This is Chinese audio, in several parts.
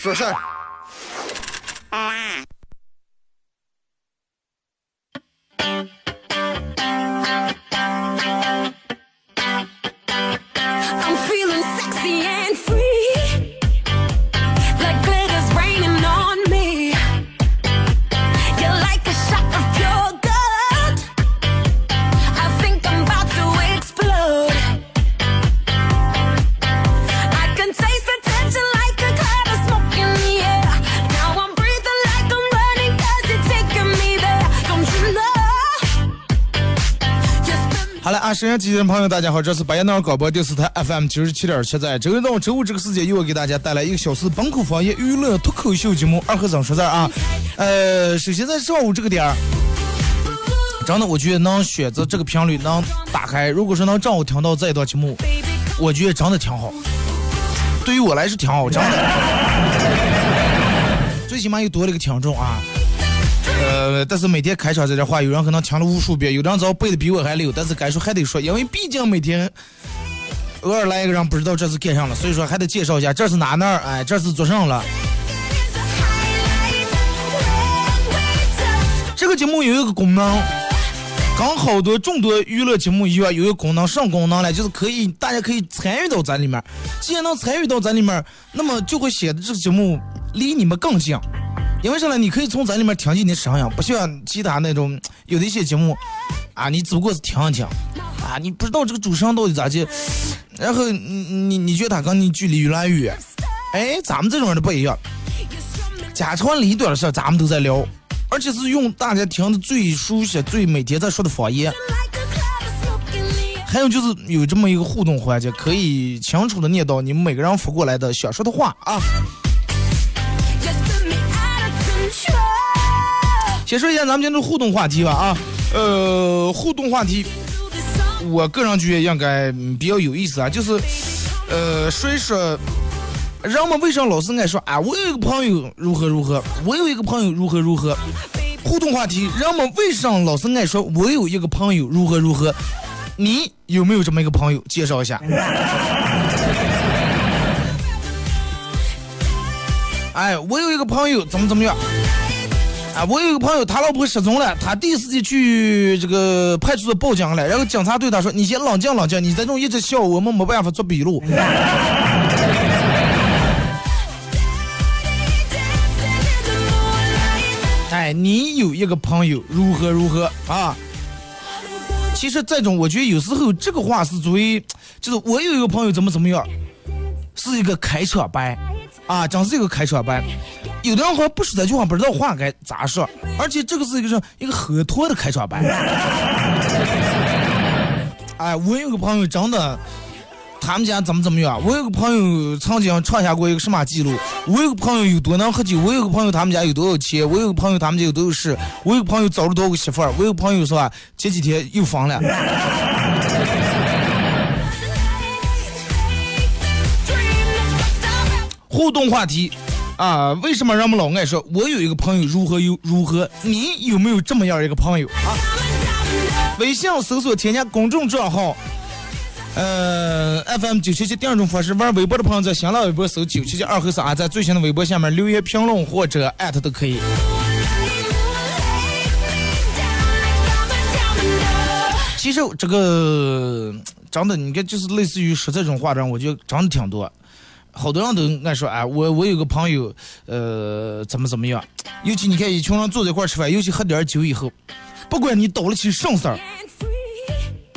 说事儿。收音机前的朋友，大家好，这是白彦淖尔广播电视台 FM 九十七点七，在周一到周五这个时间，又要给大家带来一个小时本口方言娱乐脱口秀节目《二和尚说事》啊。呃，首先在上午这个点儿，真的，我觉得能选择这个频率能打开，如果说能正好听到这一段节目，我觉得真的挺好。对于我来说挺好，真的，最起码又多了一个听众啊。呃，但是每天开场这点话，有人可能听了无数遍，有人早背的比我还溜，但是该说还得说，因为毕竟每天偶尔来一个人不知道这是干上了，所以说还得介绍一下这是哪哪儿，哎，这是做上了。这个节目有一个功能，刚好多众多娱乐节目一样，有一个功能，什么功能呢？就是可以大家可以参与到咱里面，既然能参与到咱里面，那么就会显得这个节目离你们更近。因为啥呢？你可以从咱里面听见你的声音，不像其他那种有的一些节目，啊，你只不过是听一听，啊，你不知道这个主持人到底咋的，然后你你你觉得他跟你距离越来越远，哎，咱们这种人不一样，家长里短的事咱们都在聊，而且是用大家听的最熟悉、最每天在说的方言，还有就是有这么一个互动环节，可以清楚的念到你们每个人发过来的想说的话啊。先说一下咱们今天的互动话题吧啊，呃，互动话题，我个人觉得应该比较有意思啊，就是，呃，说一说，人们为啥老是爱说啊？我有一个朋友如何如何，我有一个朋友如何如何。互动话题，人们为啥老是爱说我有一个朋友如何如何？你有没有这么一个朋友？介绍一下。哎，我有一个朋友怎么怎么样？啊，我有一个朋友，他老婆失踪了，他第一时间去这个派出所报警了，然后警察对他说：“你先冷静冷静，你这种一直笑，我们没办法做笔录。”哎，你有一个朋友如何如何啊？其实这种，我觉得有时候这个话是作为，就是我有一个朋友怎么怎么样，是一个开车白。啊，真是一个开场白。有的人好像不说这句话，不知道话该咋说。而且这个是一个是一个很拖的开场白。哎，我有个朋友真的，他们家怎么怎么样？我有个朋友曾经创下过一个什么记录？我有个朋友有多能喝酒？我有个朋友他们家有多少钱？我有个朋友他们家有多少事？我有个朋友找了多个媳妇儿？我有个朋友是吧？前几天又疯了。互动话题，啊，为什么人们老爱说？我有一个朋友如何又如何？你有没有这么样一个朋友啊？微信搜索添加公众账号，呃，FM 九七七第二种方式，玩微博的朋友在新浪微博搜九七七二和三，在最新的微博下面留言评论或者艾特都可以。其实这个真的，你看，就是类似于说这种话的，我觉得真的挺多。好多人都爱说，哎，我我有个朋友，呃，怎么怎么样？尤其你看一群人坐在一块吃饭，尤其喝点酒以后，不管你倒了起什么事儿，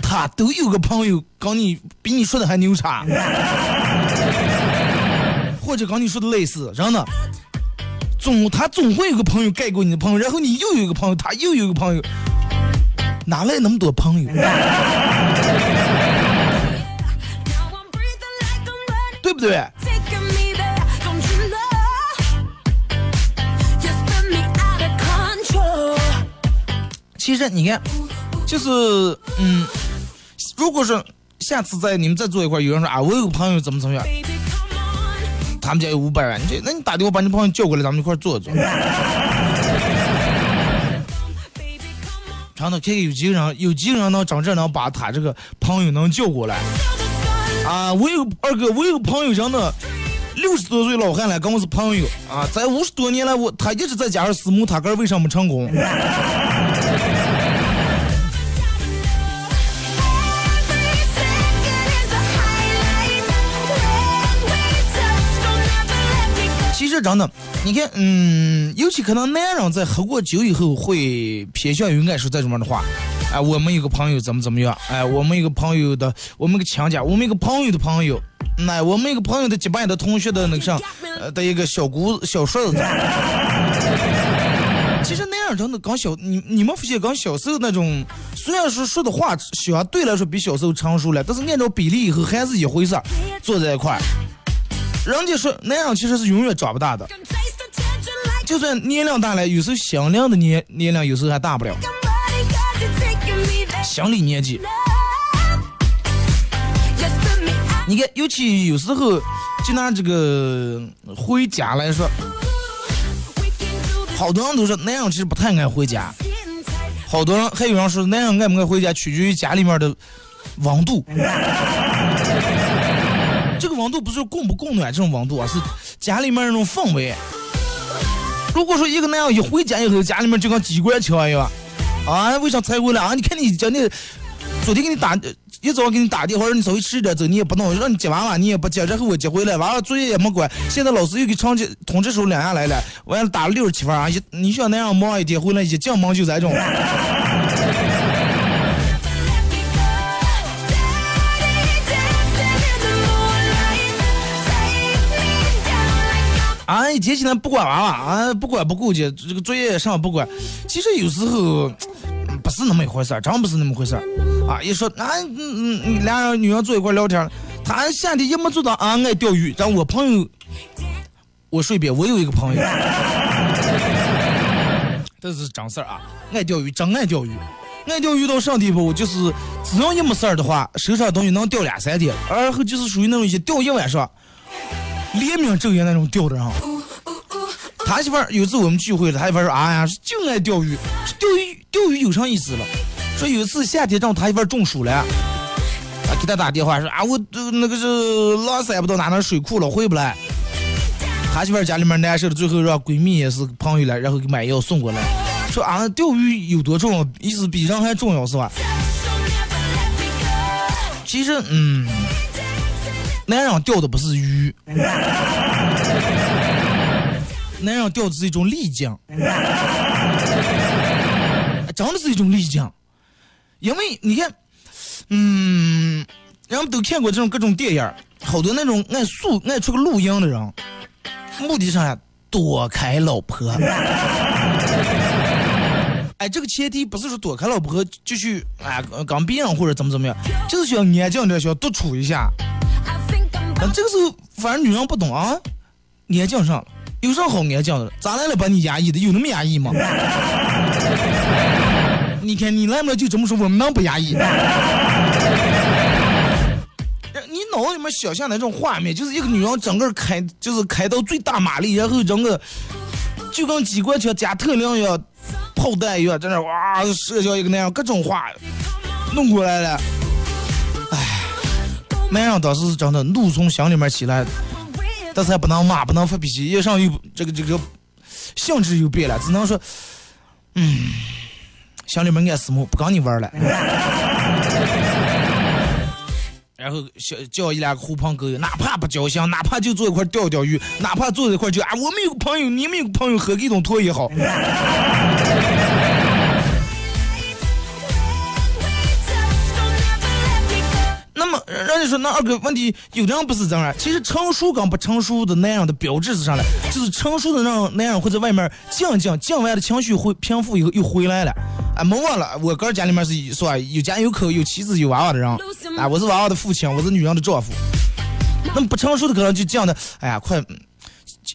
他都有个朋友跟你比你说的还牛叉，或者跟你说的类似，真的，总他总会有个朋友盖过你的朋友，然后你又有一个朋友，他又有一个朋友，哪来那么多朋友？对不对？其实你看，就是嗯，如果说下次在你们再坐一块，有人说啊，我有个朋友怎么怎么样，他们家有五百万，你这那你打电话把你朋友叫过来，咱们一块坐坐。长的，看看有几个人，有几个人能真正能把他这个朋友能叫过来啊！我有二哥，我有个朋友真的六十多岁老汉了，跟我是朋友啊，在五十多年来，我他一直在家上私募，他哥为啥没成功？真的，你看，嗯，尤其可能男人在喝过酒以后会偏向于爱说这种样的话。哎，我们有个朋友怎么怎么样？哎，我们有个朋友的，我们个亲家，我们一个朋友的朋友，那我们一个朋友的结拜的同学的那个啥，呃的一个小姑小孙子。其实那样真的刚小，你你们发现刚小时候那种，虽然说说的话相对来说比小时候成熟了，但是按照比例以后还是一回事，坐在一块儿。人家说那样其实是永远长不大的，就算年龄大了，有时候心灵的年年龄有时候还大不了，心理年纪。你看，尤其有时候就拿这个回家来说，好多人都说那样其实不太爱回家，好多人还有人说那样爱不爱回家取决于家里面的温度。这个温度不是供不供暖这种温度啊，是家里面那种氛围。如果说一个那样一回家以后，家里面就跟机关枪一样，啊，为啥才回来啊？你看你今天昨天给你打一早给你打电话，让你稍微吃点走，你也不弄，让你接娃娃你也不接，然后我接回来，娃娃作业也没管，现在老师又给成绩通知书两下来了，完了打了六十七分啊！一你想那样忙一天回来一进门就这种。啊，一天起来不管娃娃啊，不管不顾及这个作业上不管，其实有时候不是那么一回事儿，真不是那么回事儿啊！一说啊，嗯嗯，俩人女人坐一块聊天，他夏天也没做到啊，爱钓鱼。让我朋友，我顺便我有一个朋友，这是真事儿啊，爱钓鱼，真爱钓鱼，爱钓鱼到上地步，就是只要一没事儿的话，手上东西能钓两三天，然后就是属于那种一钓一晚上。连名昼夜那种钓的人，他媳妇儿有次我们聚会了，他媳妇儿说：“哎呀，就爱钓鱼，钓鱼钓鱼有啥意思了？”说有一次夏天让他媳妇儿中暑了，啊，给他打电话说：“啊，我那个是拉塞不到哪那水库了，回不来。”他媳妇儿家里面难受了，最后让闺蜜也是朋友来，然后给买药送过来，说：“啊，钓鱼有多重要？意思比人还重要是吧？”其实，嗯。男人钓的不是鱼，男人钓的是一种丽江，真的是一种丽江。因为你看，嗯，人们都看过这种各种电影，好多那种爱素爱出个露营的人，目的上呀？躲开老婆。哎，这个前提不是说躲开老婆就去哎刚别人或者怎么怎么样，就是需要安静点，需要独处一下。这个时候，反正女人不懂啊，安静上了，有啥好安静的？咋来了把你压抑的？有那么压抑吗？你看你来了就这么说，我们能不压抑？你脑子里面想象那种画面，就是一个女人整个开，就是开到最大马力，然后整个就跟机关枪加特量一样，炮弹一样，在那哇射叫一个那样各种话弄过来了。男人当时是真的怒从心里面起来，但是还不能骂，不能发脾气，一上又这个这个性质又变了，只能说，嗯，心里面暗思慕，不跟你玩了。然后叫叫一两个狐朋狗友，哪怕不交心，哪怕就坐一块钓钓鱼，哪怕坐一块就啊，我们有个朋友，你们有个朋友，喝一桶脱也好。那么，人家说那二哥问题有的人不是这样，其实成熟跟不成熟的男人的标志是啥呢？就是成熟的那种男人会在外面静静静完的情绪会平复以后又回来了。啊，没忘了，我哥家里面是说有家有口有妻子有娃娃的人。啊，我是娃娃的父亲，我是女人的丈夫。那么不成熟的可能就静的，哎呀，快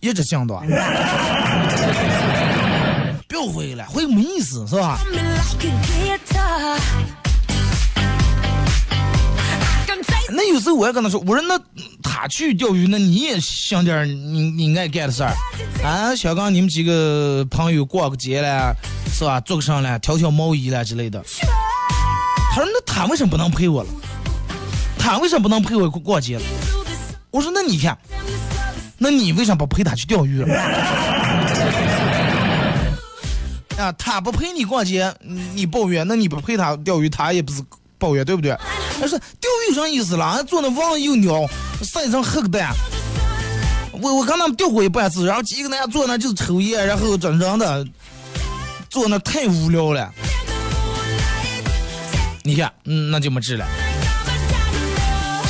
一直静的。不要回来，回没意思，是吧？那有时候我也跟他说，我说那他去钓鱼，那你也想点你你爱干的事儿啊？小刚，你们几个朋友过个节了，是吧？做个啥了？挑挑毛衣了之类的。他说那他为什么不能陪我了？他为什么不能陪我过过节了？我说那你看，那你为啥不陪他去钓鱼了？啊，他不陪你逛街，你抱怨，那你不陪他钓鱼，他也不是抱怨，对不对？他说钓鱼有啥意思了？坐那望又鸟，晒成黑个蛋。我我看他们钓过一半次，然后几个人坐那就是抽烟，然后整整的，坐那太无聊了。你看，嗯，那就没治了。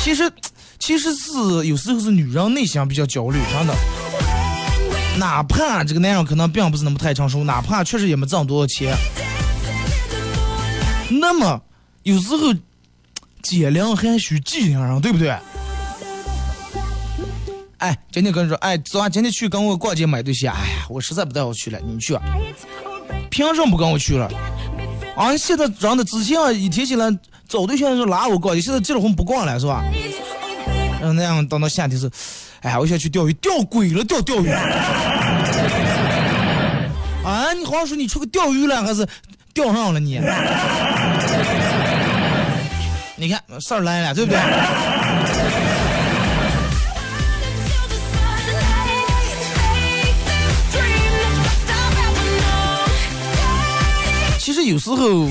其实，其实是有时候是女人内心比较焦虑，真的。哪怕这个男人可能并不是那么太成熟，哪怕确实也没挣多少钱，那么有时候减量还需计量上，对不对？哎，今天跟你说，哎，昨晚，今天去跟我逛街买东西。哎呀，我实在不带我去了，你去。凭什么不跟我去了？啊，现在长得之前一提起来找对象就拉我逛街，现在结了婚不逛了是吧？嗯，那样等到夏天是。哎，我想去钓鱼，钓鬼了，钓钓鱼。啊，你好像说你出去钓鱼了，还是钓上了你？你看事儿来了，对不对？其实有时候，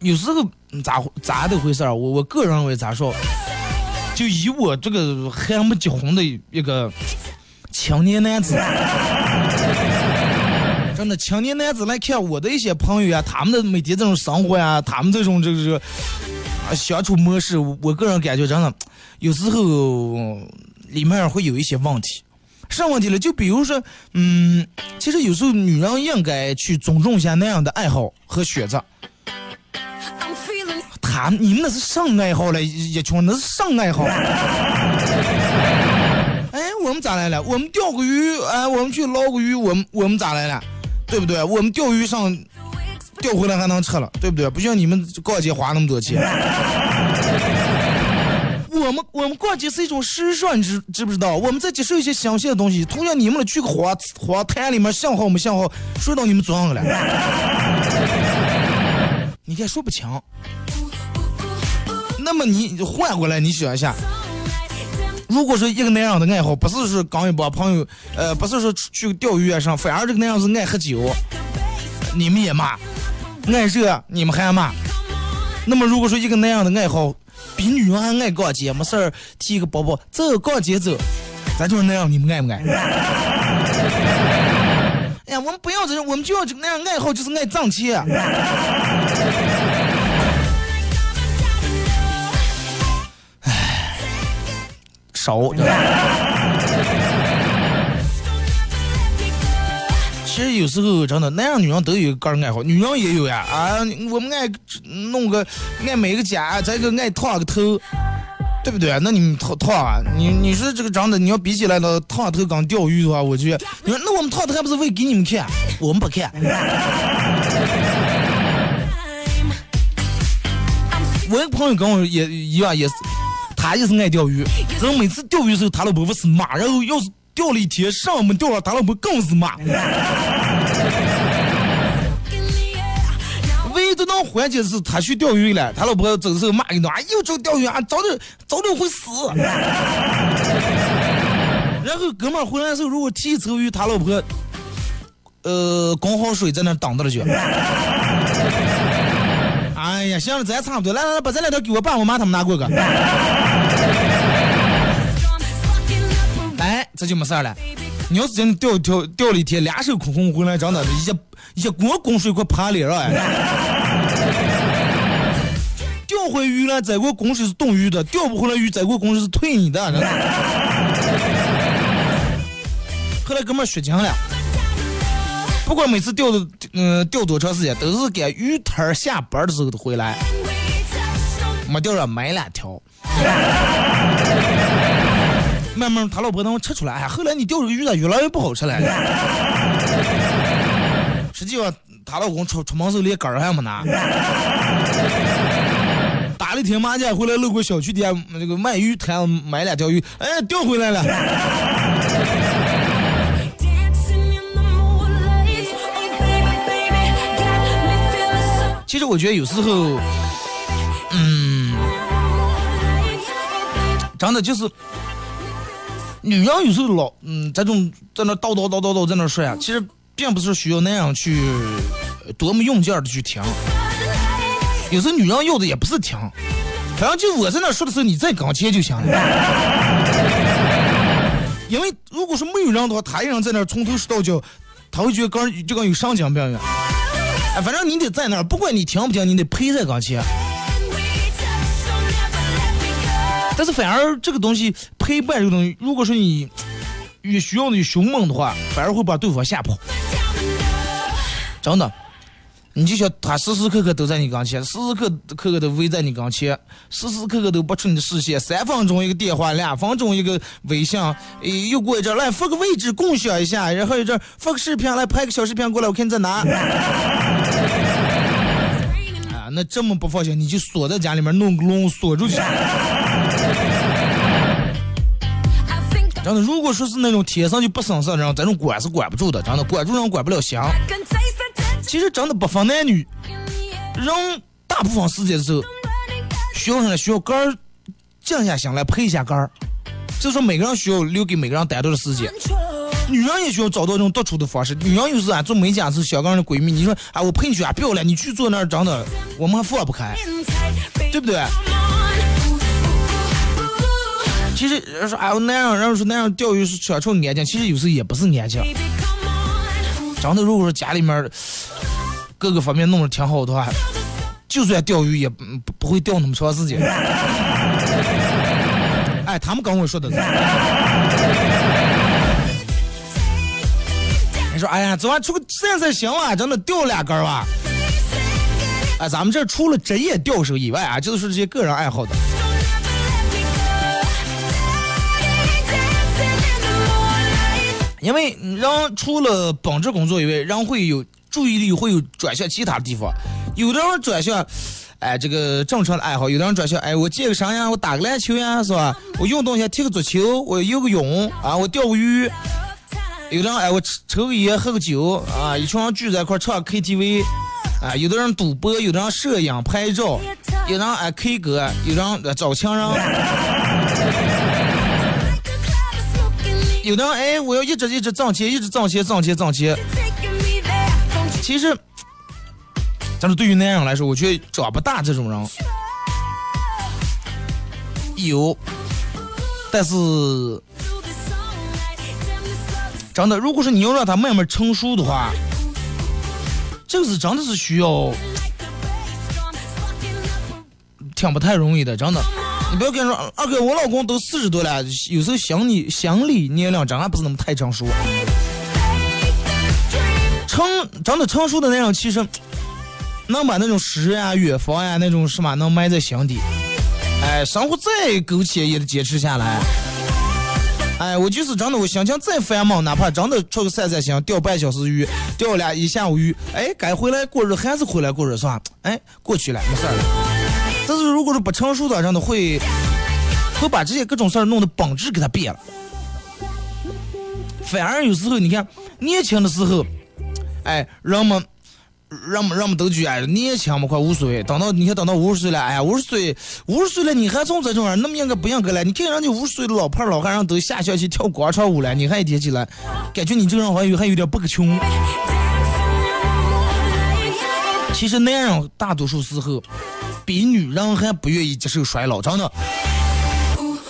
有时候咋咋的回事儿？我我个人认为咋说？就以我这个还没结婚的一个青年男子，真的青年男子来看我的一些朋友啊，他们的每天这种生活呀，他们这种这个啊相处模式，我个人感觉真的有时候里面会有一些问题。啥问题了？就比如说，嗯，其实有时候女人应该去尊重一下那样的爱好和选择。他你们那是上爱好了，一群那是上爱好。哎，我们咋来了？我们钓个鱼，哎，我们去捞个鱼，我们我们咋来了？对不对？我们钓鱼上钓回来还能吃了，对不对？不像你们逛街花那么多钱。我们我们逛街是一种时尚，知知不知道？我们在接受一些新鲜的东西。同样，你们去个花花坛里面想好没想好？说到你们嘴上了，你看说不清。那么你换过来，你想一下，如果说一个男人的爱好不是说跟一帮朋友，呃，不是说去钓鱼啊上，反而这个男人是爱喝酒，你们也骂；爱热，你们还骂。那么如果说一个男人的爱好比女人还爱逛街，没事儿提个包包走逛街走，咱就是那样，你们爱不爱？哎呀，我们不要这样，我们就要这个那样爱好，就是爱挣钱。少，其实有时候真的，男人女人都有个人爱好，女人也有呀啊！我们爱弄个爱美个甲，再个爱烫个头，对不对？那你们烫烫啊？你你说这个长得，你要比起来呢，烫头跟钓鱼的话，我觉得，你说那我们烫头还不是为给你们看？我们不看。我一个朋友跟我也一样，也是。他也是爱钓鱼，然后每次钓鱼的时候，他老婆不是骂，然后要是钓了一天上没钓了，他老婆更是骂。唯一都能缓解的是他去钓鱼了，他老婆走的时候骂一顿，哎又去钓鱼啊，早点早点会死。然后哥们回来的时候，如果提一条鱼，他老婆呃滚好水在那挡着了就。哎呀，行了，咱差不多，来来来，把这两条给我爸我妈他们拿过去。这就没事了。你要是真钓钓钓了一天，两手空空回来，真的，一一锅滚水快爬脸上。钓回鱼了，这锅滚水是冻鱼的；钓不回来鱼，这锅滚水是退你的。后来哥们血浆了。不管每次钓的，嗯，钓多长时间，都是赶鱼摊下班的时候都回来，没钓上买两条。慢慢他老婆能吃出来，哎，后来你钓这个鱼咋越来越不好吃了？实际上，她老公出出门时候连杆儿还没拿，打了一天麻将回来，路过小区底下那个卖鱼摊买两条鱼，哎，钓回来了。其实我觉得有时候，嗯，真的就是女人有时候老嗯这种在那叨叨叨叨叨在那说呀，其实并不是需要那样去多么用劲儿的去听，有时候女人要的也不是听，反正就我在那说的时候，你在跟前就行了。因为如果说没有人的话，他一人在那从头说到脚，他会觉得刚就跟有神经病一样。哎，反正你得在那儿，不管你听不听，你得陪在跟前。但是反而这个东西陪伴这个东西，如果说你越需要的凶猛的话，反而会把对方吓跑。真的，你就想他时时刻刻都在你跟前，时时刻刻刻都围在你跟前，时时刻刻都不出你的视线。三分钟一个电话，两分钟一个微信，诶，又过一阵来发个位置共享一下，然后一阵发个视频来拍个小视频过来，我看你在哪。啊，那这么不放心，你就锁在家里面弄个笼锁住去。真的，如果说是那种天生就不省事的人，这种管是管不住的，真的管住人管不了心。其实真的不分男女，人大部分时间的时候，需要什么？需要杆儿静下心来陪一下杆儿。就说每个人需要留给每个人单独的时间，女人也需要找到这种独处的方式。女人有时啊做美甲是小刚的闺蜜，你说啊我陪你去啊，不要了，你去坐那儿，真的我们还放不开，对不对？其实说哎，那样，然后说那样钓鱼是享受安静，其实有时候也不是安静。真的，如果说家里面各个方面弄得挺好的话，就算钓鱼也不不会钓那么长时间。哎，他们跟我说的。你说，哎呀，昨晚出个散散心啊，真的钓两根吧。哎，咱们这除了职业钓手以外啊，就是这些个人爱好的。因为人除了本职工作以外，人会有注意力会有转向其他地方。有的人转向，哎，这个正常的爱好；有的人转向，哎，我健个身呀，我打个篮球呀，是吧？我运动一下，踢个足球，我游个泳啊，我钓个鱼。有的人哎，我抽个烟，喝个酒啊，一群人聚在一块唱 KTV 啊。有的人赌博，有的人摄影拍照，有的人哎 K 歌，有的人找情人。有的人哎，我要一直一直挣钱，一直挣钱，挣钱，挣钱。其实，但是对于男人来说，我觉得长不大这种人有，但是真的，如果说你要让他慢慢成熟的话，这个是真的是需要，挺不太容易的，真的。你不要跟人说，二哥，我老公都四十多了，有时候想你想你年龄真还不是那么太成熟。成长得成熟的那种，其实能把那种诗呀、远方呀那种什么能埋在心底。哎，生活再苟且也得坚持下来。哎，我就是真的，我心情再繁忙，哪怕真的出去散散心，钓半小时鱼，钓俩一下午鱼，哎，该回来过日子还是回来过日，是吧？哎，过去了，没事了。但是如果是不成熟的，人的会会把这些各种事儿弄得本质给他变了。反而有时候你看年轻的时候，哎，人们人们人们都觉得哎年轻嘛，快无所谓。等到你看等到五十岁了，哎呀，五十岁五十岁了，你还从这种人那么应该不应该了？你看人家五十岁的老派老汉，人都下象棋跳广场舞了，你还一天起来，感觉你这个人好像有还有点不可穷。其实男人大多数时候。比女人还不愿意接受衰老，真的，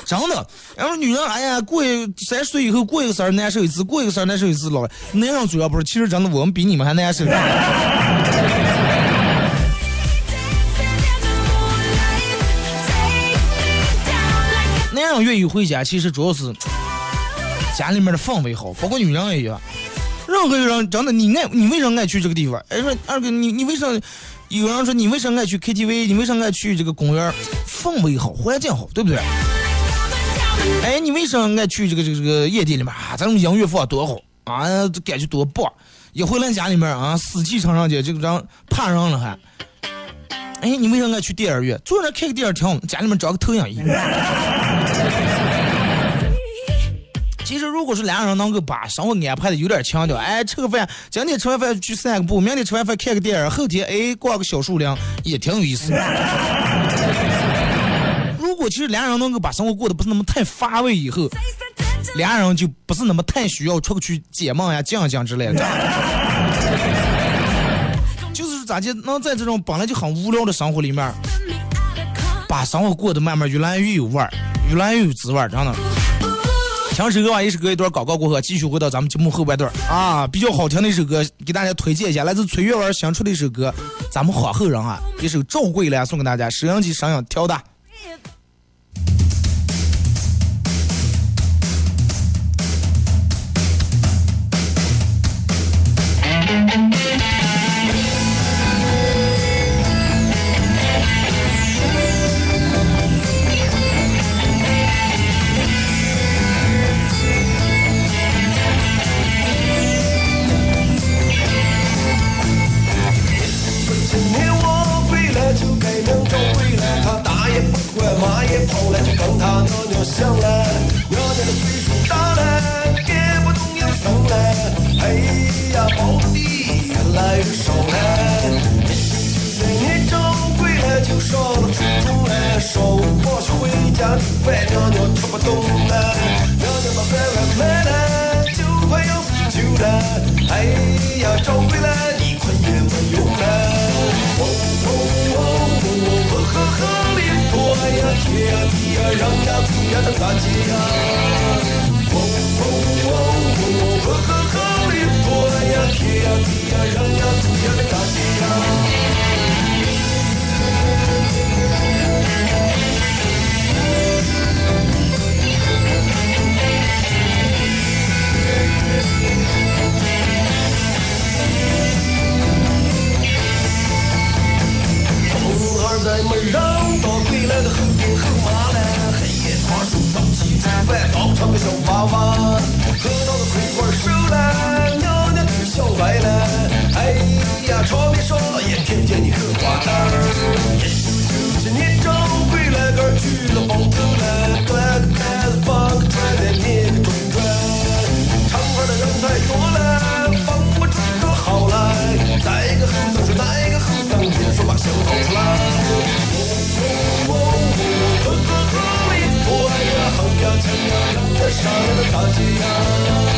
真的。然后女人，哎呀，过三十岁以后过一个生日难受一次，过一个生日难受一次老。男人主要不是，其实真的我们比你们还难受。男人愿意回家，其实主要是家里面的氛围好，包括女人也一样。任何人，真的，你爱你为啥爱去这个地方？哎，说二哥，你你为啥？有人说你为啥爱去 KTV？你为啥爱去这个公园？氛围好，环境好，对不对？哎，你为什么爱去这个这个这个夜店里面啊？咱们音乐放多好啊，这感觉多棒！一回来家里面啊，死气沉沉的，这个人怕人了还。哎，你为什么爱去电影院？坐那看个电影挺好，家里面装个投影仪。其实，如果是两个人能够把生活安排的有点强调，哎，吃个饭，今天吃完饭去散个步，明天吃完饭看个电影，后天哎逛个小树林，也挺有意思。如果其实两个人能够把生活过得不是那么太乏味，以后，两人就不是那么太需要出去解闷呀、讲讲之类的。就是咋的，能在这种本来就很无聊的生活里面，把生活过得慢慢越来越有味儿，越来越有滋味儿，真的。听首歌吧，一首歌一段广告过后，继续回到咱们节目后半段啊，比较好听的一首歌，给大家推荐一下，来自崔月文新出的一首歌，咱们好后人啊，一首《赵桂兰》送给大家，收音机声音调的。坏，牛牛吃不动了，牛牛它飞了没了，就快要死球了，哎呀，找回来你快也没用了。哦哦哦哦，呵呵呵，别躲呀，贴呀贴呀，让呀不呀的打击呀。哦哦哦哦，呵呵呵，别躲呀，贴呀贴。唱个小娃娃，喝到了葵花瘦了，娘娘都笑歪了。哎呀，窗边少也听见你嗑瓜子儿。哎呦，就是来个去了包谷来，端个袋子放个砖在，你个中砖。唱歌的人太多了，放我唱歌好来，哪一个和尚说哪一个和尚也说把香好穿。哦，呀，好呀，真呀。show the touchy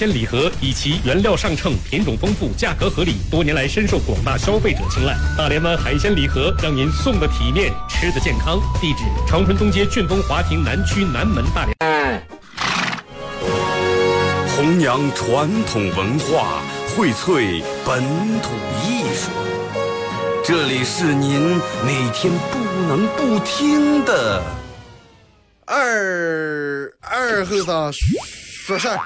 鲜礼盒以其原料上乘、品种丰富、价格合理，多年来深受广大消费者青睐。大连湾海鲜礼盒让您送的体面，吃的健康。地址：长春东街俊丰华庭南区南门大连。弘扬传统文化，荟萃本土艺术。这里是您每天不能不听的二二后生说事儿。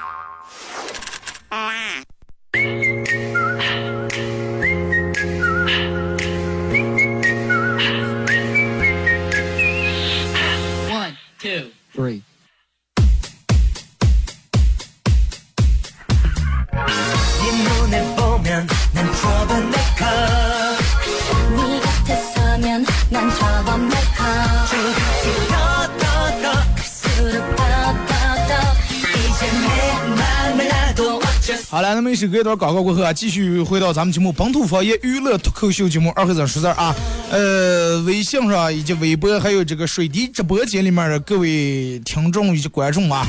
好了，那么一首歌一段广告过后啊，继续回到咱们节目本土方言娱乐脱口秀节目二和尚说事儿啊。呃，微信上以及微博还有这个水滴直播间里面的各位听众以及观众啊，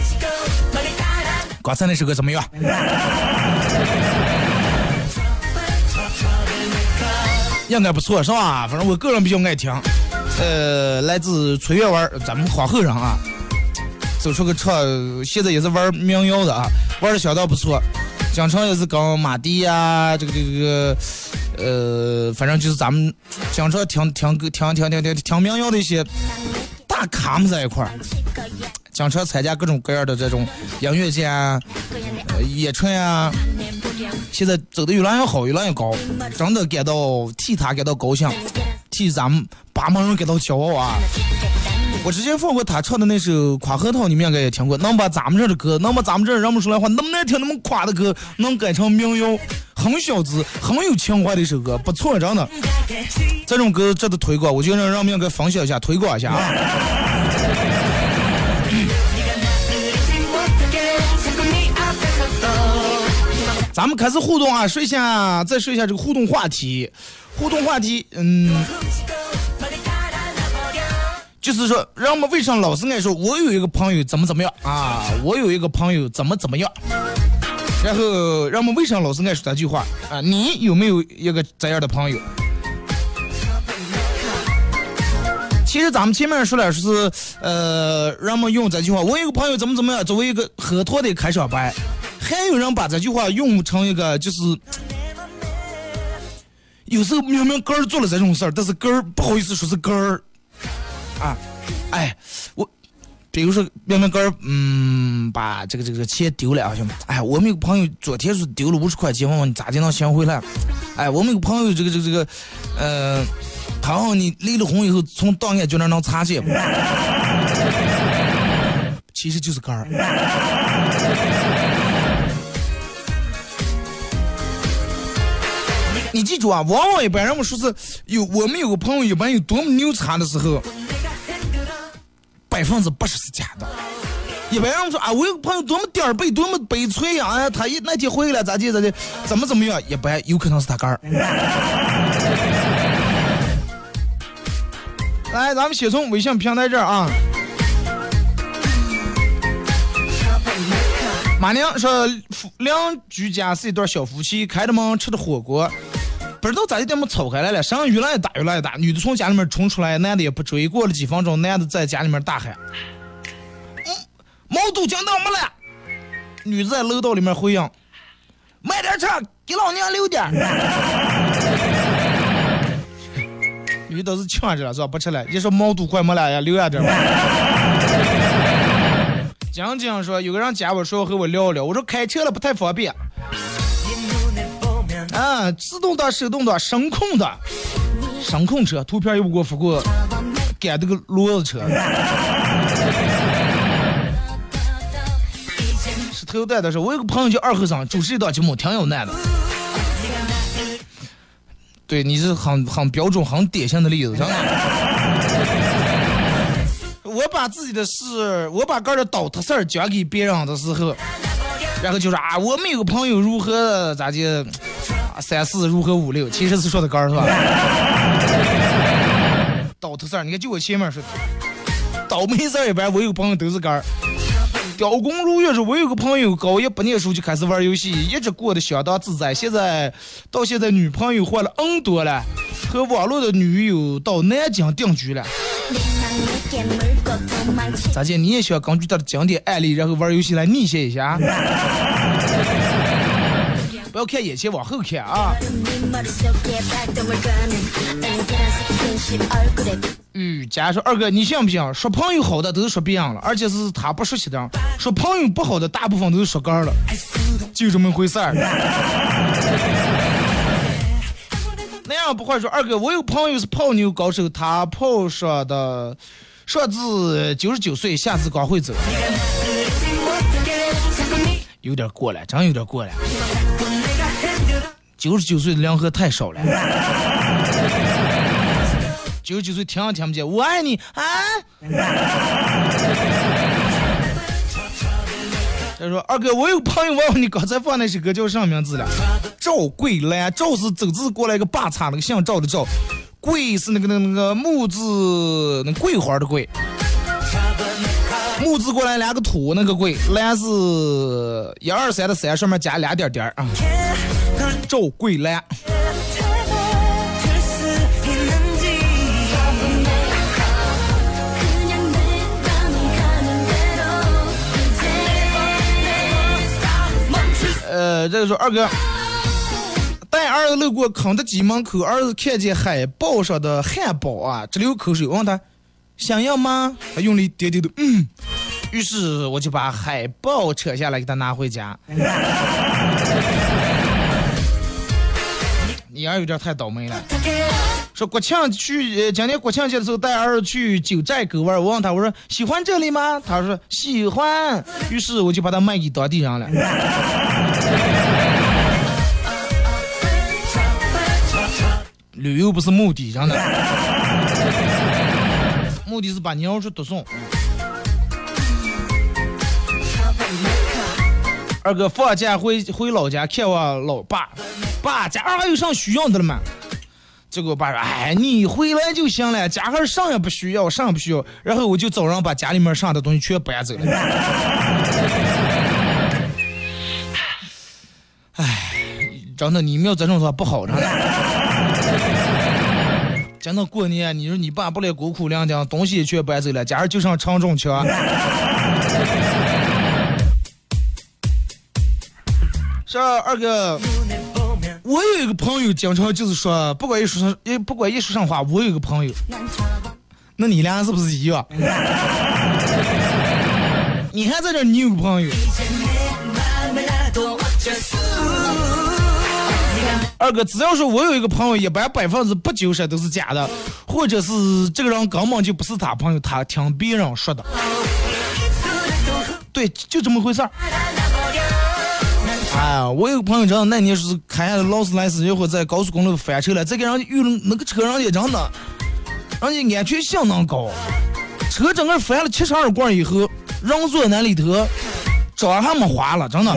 刚才那首歌怎么样？应该不错是吧？反正我个人比较爱听。呃，来自崔月玩，咱们花后人啊，走出个唱，现在也是玩民谣的啊，玩的相当不错。经常也是跟马迪呀，这个这个，呃，反正就是咱们经常听听歌、听听听听听民谣的一些大咖们在一块儿，经常参加各种各样的这种音乐节啊、演出啊。现在走的越来越好，越来越高，真的感到替他感到高兴，替咱们八门人感到骄傲啊！我之前放过他唱的那首《夸核桃》，你们应该也听过。能把咱们这的歌，能把咱们这人们说来话那么难听、那么夸的歌，能改成民谣，很小资、很有情怀的一首歌，不错，真的。这种歌值得推广，我就让让们应该分享一下、推广一下啊！咱们开始互动啊，说一下，再说一下这个互动话题。互动话题，嗯，就是说，人们为什么老是爱说“我有一个朋友怎么怎么样啊”，我有一个朋友怎么怎么样，然后人们为什么老是爱说这句话啊？你有没有一个这样的朋友？其实咱们前面说了，说是呃，人们用这句话“我有个朋友怎么怎么样”作为一个合托的开场白。还有人把这句话用成一个，就是有时候明明哥儿做了这种事儿，但是哥儿不好意思说是哥儿啊，哎，我比如说明明哥儿嗯把这个这个钱丢了啊，兄弟，哎，我们有个朋友昨天是丢了五十块钱，问问你咋就能想回来？哎，我们有个朋友这个这个这个，呃，他问你离了婚以后从档案就那能查见，其实就是哥儿。记住啊，往往一般人们说是有我们有个朋友一般有多么牛叉的时候，百分之八十是假的。一般人们说啊，我有个朋友多么点儿背，多么悲催呀！哎，他一那天回来咋地咋地，怎么怎么样？一般有可能是他干儿。来，咱们先从微信平台这儿啊。马娘说，两居家是一对小夫妻，开着门吃的火锅。不知道咋的，他们吵开来了，声音越来越大，越来越大。女的从家里面冲出来，男的也不追。过了几分钟，男的在家里面大喊：“嗯，毛肚讲到没了。”女的在楼道里面回应：“买点车，给老娘留点。” 女的是呛着了，是吧？不吃了。一说毛肚快没了呀，留下点吧。讲讲说，有个人加我说要和我聊聊，我说开车了不太方便。啊，自动挡、手动挡、声控的，声控车，图片又不给我发过，赶这个骡子车，是头戴的是，我有个朋友叫二和尚，主持一档节目，挺有难的。对，你是很很标准、很典型的例子，真的。我把自己的事，我把个人倒腾事儿讲给别人的时候，然后就说啊，我们有个朋友如何咋的。三四如何五六，其实是说的杆儿是吧？倒头事儿，你看就我前面说的，倒霉事儿一般，我有个朋友都是杆儿。雕工如月说，我有个朋友高一不念书就开始玩游戏，一直过得相当自在。现在到现在女朋友换了 N 多了，和网络的女友到南京定居了。咋姐，你也想根据他的经典案例，然后玩游戏来逆袭一下？不要看眼前，往后看啊！雨佳说：“二哥，你信不信？说朋友好的都是说别人了，而且是他不熟悉的；说朋友不好的，大部分都是说干了，就这么回事儿。那样不会说，二哥，我有朋友是泡妞高手，他泡说的，上至九十九岁，下次刚会走，有点过了，真有点过了。”九十九岁的梁河太少了，九十九岁听也听不见，我爱你。啊！他说二哥，我有朋友问我你刚才放那首歌叫什么名字了？赵桂兰，赵是走字过来一个八叉，那个姓赵的赵，桂是那个那个那个木字那桂花的桂，木字过来两个土那个桂，兰是一二三的三上面加俩点点啊，赵桂兰。呃，这个说二哥带儿子路过肯德基门口，儿子看见海报上的汉堡啊，直流口水，问他想要吗？他用力点点头，嗯。于是我就把海报扯下来给他拿回家。你儿有点太倒霉了。说国庆去，今年国庆节的时候带儿子去九寨沟玩，我问他，我说喜欢这里吗？他说喜欢。于是我就把他卖给当地人了。旅游不是目的，真的，目的是把鸟去独送。二哥放假回回老家看望老爸，爸家还有啥需要的了吗？结果我爸说：“哎，你回来就行了，家还啥也不需要，啥也不需要。”然后我就找人把家里面剩的东西全搬走了。哎，真的，你没有这种说不好，真的。真的过年，你说你爸不来孤苦伶仃，东西也全搬走了，家里就剩长中枪。这二哥。我有一个朋友，经常就是说，不管一说上，也不管一说上话，我有一个朋友，那你俩是不是一样？你还在这，你有个朋友。二哥，只要说我有一个朋友，一般百分之八九十都是假的，或者是这个人根本就不是他朋友，他听别人说的。对，就这么回事儿。我有个朋友，真的那年是开劳斯莱斯，一会儿在高速公路翻车了，再给人遇了那个车，人家真的，人家安全性能高，车整个翻了七十二罐以后，人坐那里头，妆还没花了，真的。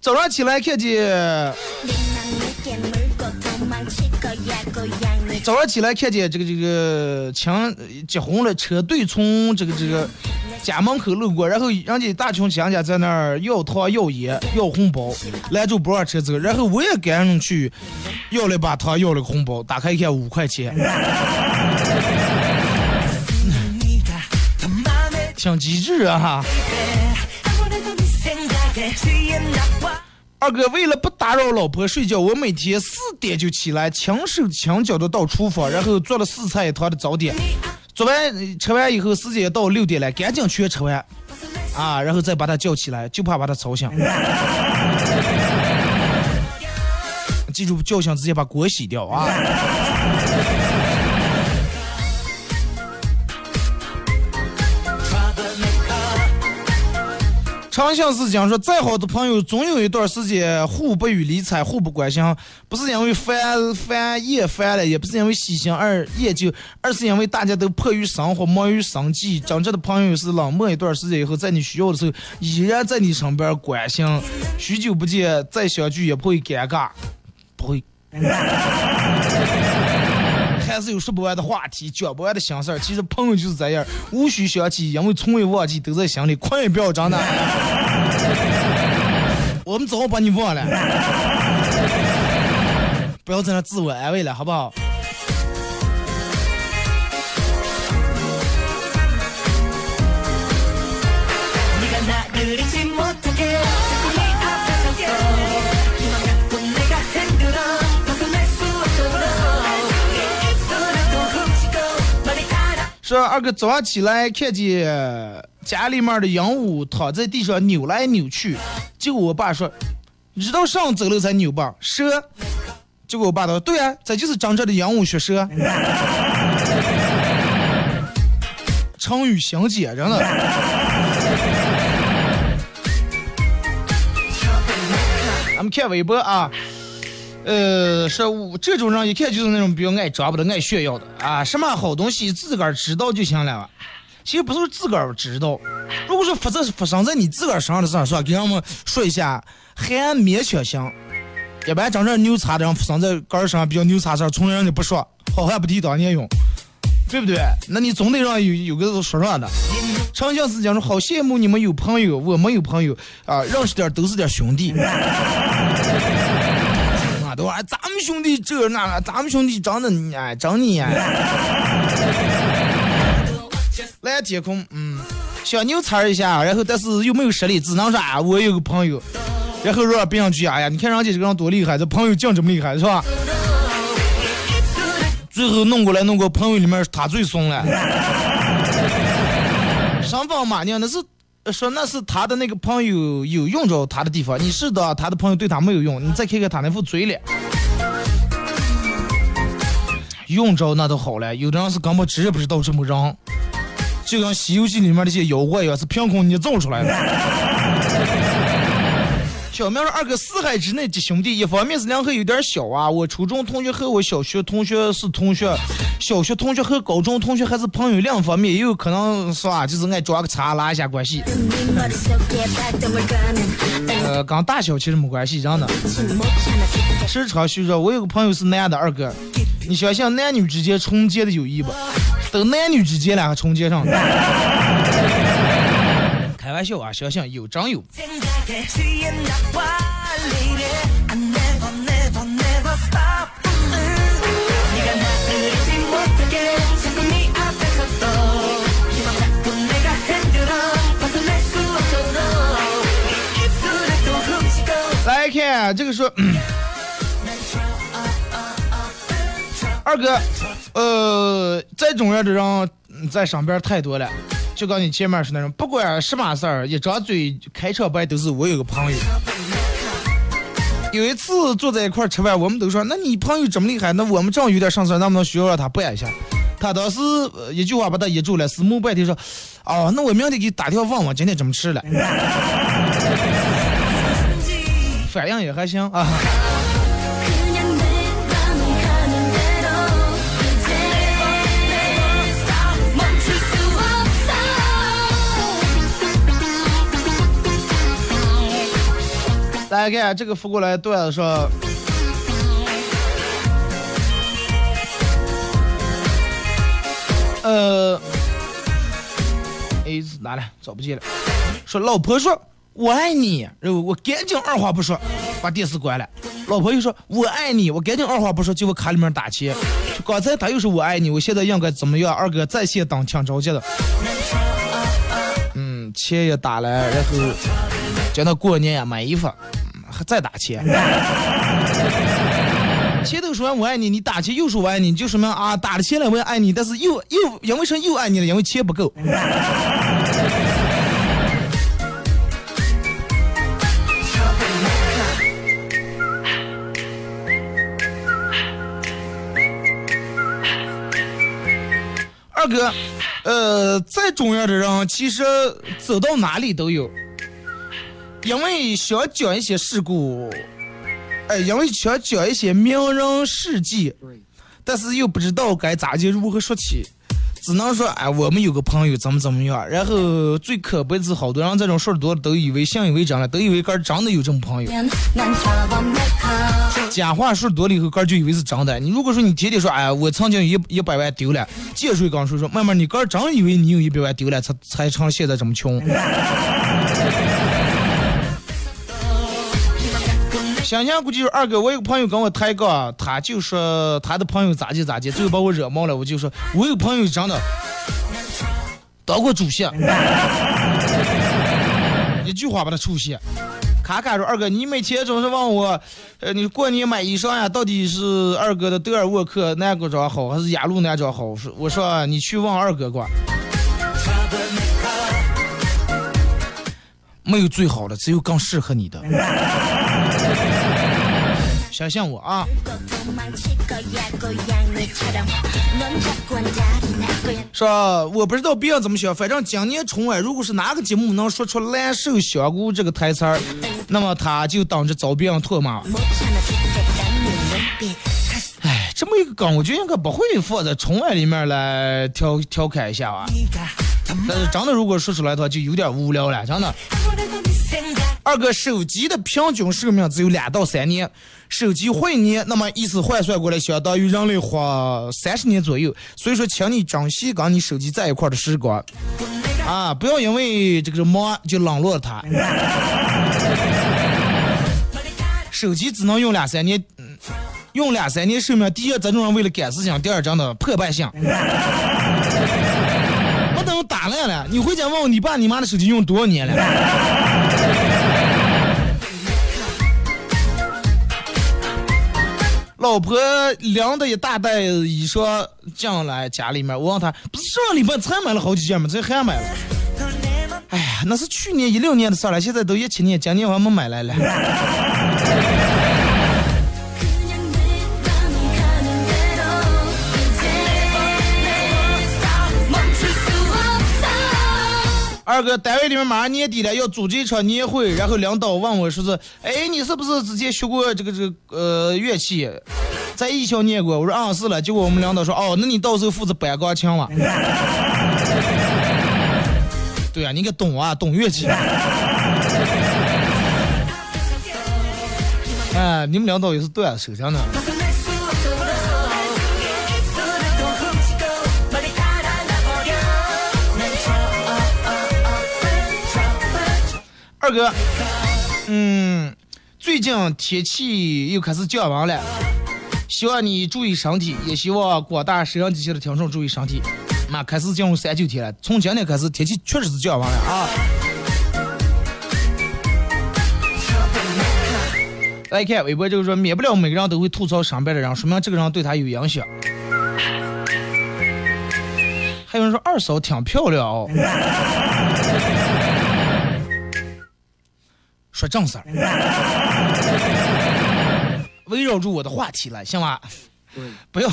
早上起来看见。早上起来看见这个这个墙结婚了，车队从这个这个家门口路过，然后人家大群亲家在那儿要糖要烟要红包，拦住不让车走，然后我也赶上去要了把糖要了个红包，打开一看五块钱，挺机智啊哈。二哥为了不打扰老婆睡觉，我每天四点就起来，轻手轻脚的到厨房，然后做了四菜一汤的早点。做完吃完以后，时间到六点了，赶紧全吃完，啊，然后再把他叫起来，就怕把他吵醒。记住，叫醒直接把锅洗掉啊。长相是讲说，再好的朋友，总有一段时间互不予理睬，互不关心。不是因为烦烦厌烦了，也不是因为喜新而厌旧，而是因为大家都迫于生活，忙于生计。真正的朋友是冷漠一段时间以后，在你需要的时候，依然在你身边关心。许久不见，再相聚也不会尴尬，不会。还是有说不完的话题，讲不完的心事儿。其实朋友就是这样，无需想起，因为从未忘记，都在心里。困也不要长大，我们早把你忘了，不要在那自我安慰了，好不好？说二哥早上起来看见家里面的鹦鹉躺在地上扭来扭去，结果我爸说：“你知道上走路才扭吧？”蛇。结果我爸说：“对啊，这就是长着的鹦鹉学舌。” 成语详解，真的。咱们看微博啊。呃，是这种人一看就是那种比较爱装不的、爱炫耀的啊，什么好东西自个儿知道就行了。其实不是自个儿知道，如果说发生发生在你自个儿身上的事儿，是吧？给人们说一下，还勉强行。一般真正牛叉的人发生在个儿身上比较牛叉事儿，从来人家不说，好汉不提当年勇，对不对？那你总得让有有个说说的。长相思讲说，好羡慕你们有朋友，我没有朋友啊，认识点都是点兄弟。啊，都说咱们兄弟这那，咱们兄弟长得哎，长你哎。蓝天空，嗯，想牛叉一下，然后但是又没有实力，只能说啊，我有个朋友，然后让别人去，哎呀，你看人家这个人多厉害，这朋友竟这么厉害，是吧？最后弄过来弄过，朋友里面他最怂了。上方马娘那是说那是他的那个朋友有用着他的地方，你是的，他的朋友对他没有用，你再看看他那副嘴脸，用着那都好了，有的人是根本知不知道这么人。就像《西游记》里面那些妖怪一样，是凭空捏造出来的。小明说：“二哥，四海之内皆兄弟，一方面是两河有点小啊。我初中同学和我小学同学是同学，小学同学和高中同学还是朋友。两方面也有可能是吧，就是爱抓个茬拉一下关系。呃，跟大小其实没关系，真的。时常叙说，我有个朋友是男的，二哥，你相信男女之间纯洁的友谊不？都男女之间了，还重接上？开玩笑啊，相信有真有。来看这个说，二哥。呃，在中原的人在上边太多了，就跟你前面是那种，不管什么事儿，一张嘴开场白都是我有个朋友。有一次坐在一块吃饭，我们都说，那你朋友这么厉害，那我们正有点上事，能不能需要让他办一下？他当时一句话把他噎住了，思慕半天说，哦，那我明天给你打电话问问今天怎么吃了。反应也还行啊。大家看这个发过来段子说，呃，哎，哪了？找不见了。说老婆说我爱你，然后我赶紧二话不说把电视关了。老婆又说我爱你，我赶紧二话不说就往卡里面打钱。刚才他又说我爱你，我现在应该怎么样？二哥在线等，挺着急的。嗯，钱也打了，然后叫他过年呀买衣服。还再打钱，前头说我爱你，你打钱又说我爱你，就说明啊打了钱了我也爱你，但是又又因为什么又爱你了？因为钱不够。二哥，呃，再重要的人其实走到哪里都有。因为想讲一些事故，哎，因为想讲一些名人事迹，但是又不知道该咋接如何说起，只能说哎，我们有个朋友怎么怎么样。然后最可悲的是，好多人这种事儿多都以为信以为真了，都以为哥真的有这么朋友。假话说多了以后，哥就以为是真的。你如果说你天天说哎，我曾经一一百万丢了，借水刚说说，慢慢你哥真以为你有一百万丢了，才才成现在这么穷。想想估计是二哥，我有个朋友跟我抬杠，他就说他的朋友咋地咋地，最后把我惹毛了。我就说，我有朋友真的当过主席，一句话把他出血。卡卡说二哥，你每天总是问我，呃，你过年买衣裳呀，到底是二哥的德尔沃克那个装好，还是雅鹿那装好？我说我说你去问二哥管，没有最好的，只有更适合你的。相信我啊！说我不知道别人怎么想，反正今年春晚如果是哪个节目能说出“蓝瘦香菇”这个台词儿，那么他就当着遭别人唾骂。哎，这么一个梗，我就应该不会放在春晚里面来调调侃一下吧。但是真的，如果说出来的话，就有点无聊了，真的。二哥，手机的平均寿命只有两到三年，手机坏年，那么意思换算过来，相当于人类活三十年左右。所以说，请你珍惜跟你手机在一块的时光，啊，不要因为这个忙就冷落了它。手机只能用两三年，用两三年寿命。第一，这种人为了赶时间；第二，真的破败性。我等打烂了，你回家问问你爸你妈的手机用多少年了？老婆拎的一大袋衣裳进来家里面，我问他，不是上礼拜才买了好几件吗？这还买了？哎呀，那是去年一六年的事了，现在都一七年，今年我还没买来了。二哥，单位里面马上年底了，要组织一场年会，然后领导问我说是，哎，你是不是之前学过这个这个呃乐器，在艺校念过？我说啊是了。结果我们领导说，哦，那你到时候负责搬钢琴了。对啊，你可懂啊，懂乐器。哎，你们领导也是断手上的。二哥，嗯，最近天气又开始降温了，希望你注意身体，也希望广大收音机前的听众注意身体。妈，开始进入三九天了，从今天开始天气确实是降温了啊！来看微博，就是说免不了每个人都会吐槽上班的人，说明这个人对他有影响。还有人说二嫂挺漂亮哦。说正事儿，围绕住我的话题来，行吗？不要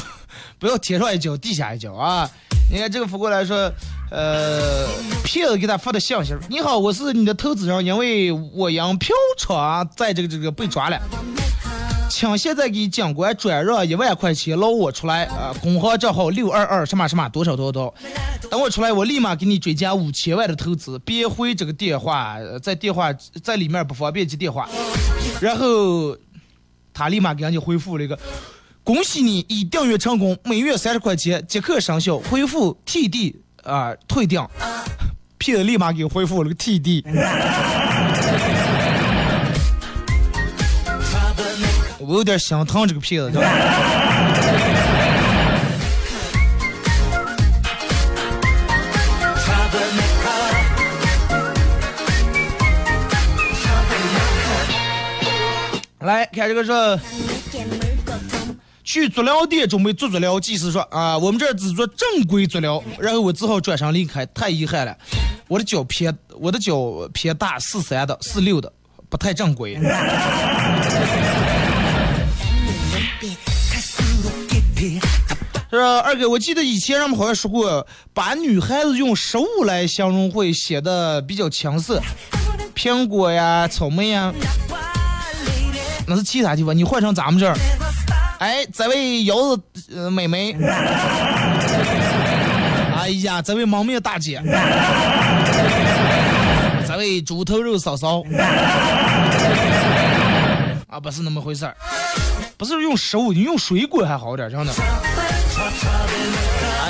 不要天上一脚地下一脚啊！你看这个福过来说，呃，骗子给他发的信息，你好，我是你的投资人，因为我因嫖娼在这个这个被抓了。请现在给警官转让一万块钱捞我出来啊！工行账号六二二什么什么多少多少多，等我出来，我立马给你追加五千万的投资。别回这个电话，在电话在里面不方便接电话。然后他立马给人家回复了一个：恭喜你已订阅成功，每月三十块钱即刻生效。回复 TD 啊，退订。骗立马给回复了个 TD。我有点心疼这个骗子，来看这个是去足疗店准备做足疗，技师说啊，我们这儿只做正规足疗，然后我只好转身离开，太遗憾了，我的脚偏，我的脚偏大，四三的，四六的，不太正规。是二哥，我记得以前人们好像说过，把女孩子用食物来形容会显得比较强势，苹果呀、草莓呀，那是其他地方。你换成咱们这儿，哎，这位腰子呃妹妹，哎呀，这位蒙面大姐，这位猪头肉嫂嫂，啊，不是那么回事儿，不是用食物，你用水果还好点，真的。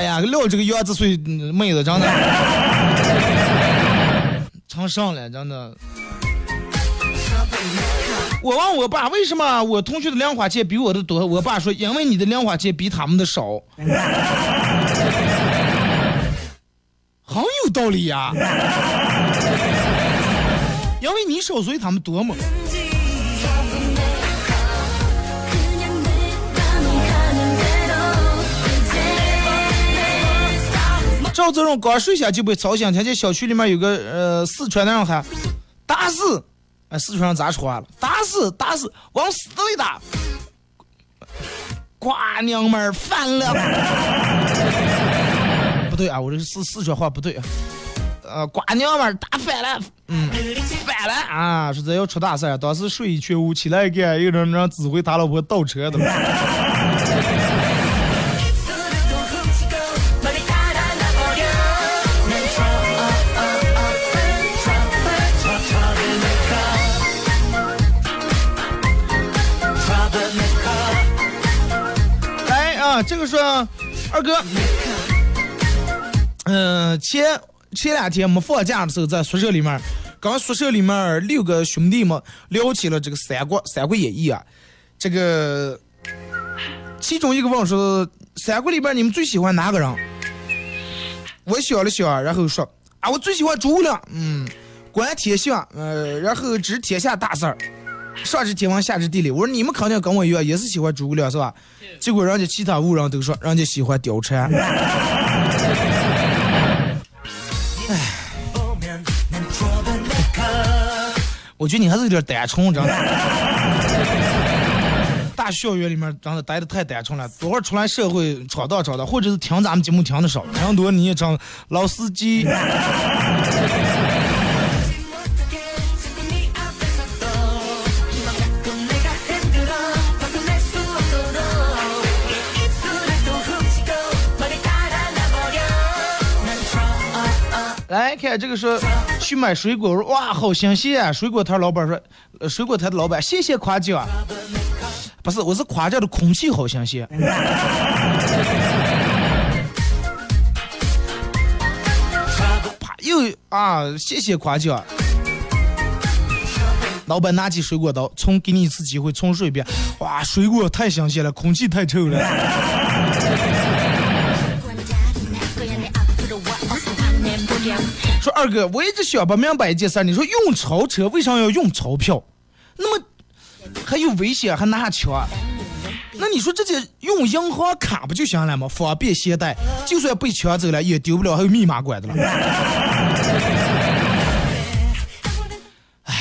哎呀，撂这个院子岁妹子，真的 成上了，真的。我问我爸为什么我同学的零花钱比我的多，我爸说因为你的零花钱比他们的少，很有道理呀。因为你少，所以他们多嘛。赵子荣刚睡下就被吵醒，听见小区里面有个呃四川的人喊打死，哎四川人咋说话了？打死打死，往死里打！瓜娘们儿反了！不对啊，我这是四四川话不对啊。呃，瓜娘们儿打翻了，嗯，翻了啊，说这要出大事儿。当时睡意全无，起来一看，有人让指挥他老婆倒车的。来啊，这个说二哥，嗯、前前两天我们放假的时候，在宿舍里面，刚宿舍里面六个兄弟们聊起了这个《三国》《三国演义》啊，这个其中一个问说，《三国》里边你们最喜欢哪个人？我想了想，然后说啊，我最喜欢诸葛亮，嗯，观天象，呃，然后知天下大事儿，上知天文，下知地理。我说你们肯定跟我一样，也是喜欢诸葛亮是吧？结果人家其他五人都说，人家喜欢貂蝉。哎我觉得你还是有点单纯，真的。大校园里面真的待的太单纯了，多会儿出来社会闯荡闯荡，或者是听咱们节目听的少，人多你也成老司机。看这个说去买水果，我说哇好新鲜啊！水果摊老板说，呃水果摊的老板谢谢夸奖，不是我是夸奖的空气好新鲜。啪又啊谢谢夸奖，老板拿起水果刀，重给你一次机会重说一遍，哇水果太新鲜了，空气太臭了。说二哥，我一直想不明白一件事，你说用钞车为啥要用钞票？那么还有危险，还拿枪？那你说这些用银行卡不就行了吗？方便携带，就算被抢走了也丢不了，还有密码管的了。哎，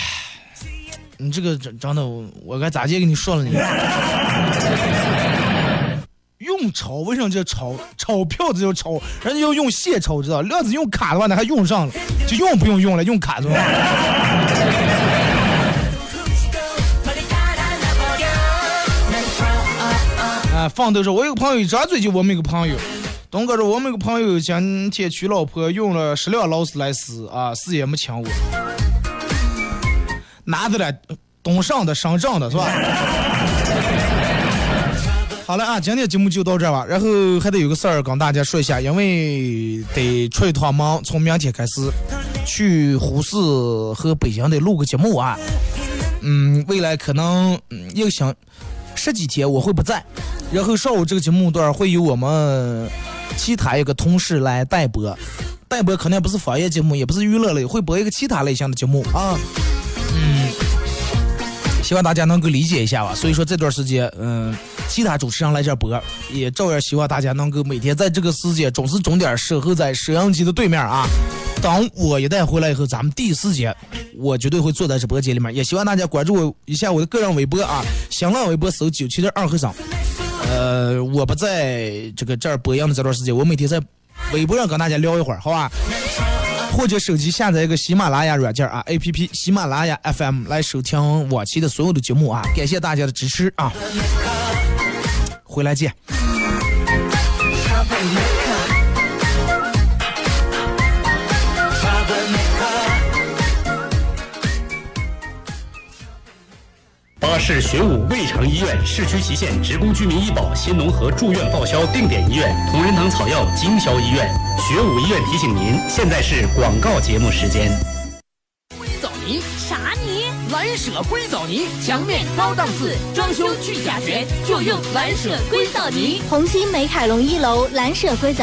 你这个真真的，我该咋接跟你说了呢？用钞为什么叫钞？钞票子叫钞，人家要用现钞，知道？料子用卡的话，那还用上了，就用不用用了，用卡是吧？啊，放都说，我有个朋友一张嘴就我们一个朋友，东哥说我们一个朋友今天娶老婆用了十辆劳斯莱斯啊，死也没抢我，拿的了东上的上账的是吧？好了啊，今天节目就到这儿吧。然后还得有个事儿跟大家说一下，因为得出一趟门，从明天开始去呼市和北京得录个节目啊。嗯，未来可能嗯一个星十几天我会不在，然后上午这个节目段会由我们其他一个同事来代播，代播肯定不是方言节目，也不是娱乐类，会播一个其他类型的节目啊。嗯，希望大家能够理解一下吧。所以说这段时间，嗯。其他主持人来这播，也照样希望大家能够每天在这个时间准时准点守候在摄像机的对面啊。等我一旦回来以后，咱们第一时间我绝对会坐在直播间里面。也希望大家关注我一下我的个人微博啊，新浪微博搜九七点二和尚。呃，我不在这个这儿播音的这段时间，我每天在微博上跟大家聊一会儿，好吧？或者手机下载一个喜马拉雅软件啊，A P P 喜马拉雅 F M 来收听往期的所有的节目啊。感谢大家的支持啊！回来见。巴士学武胃肠医院市区旗县职工居民医保新农合住院报销定点医院同仁堂草药经销医院学武医院提醒您，现在是广告节目时间。蓝舍硅藻泥，墙面高档次，装修去甲醛就用蓝舍硅藻泥。红星美凯龙一楼蓝舍硅藻。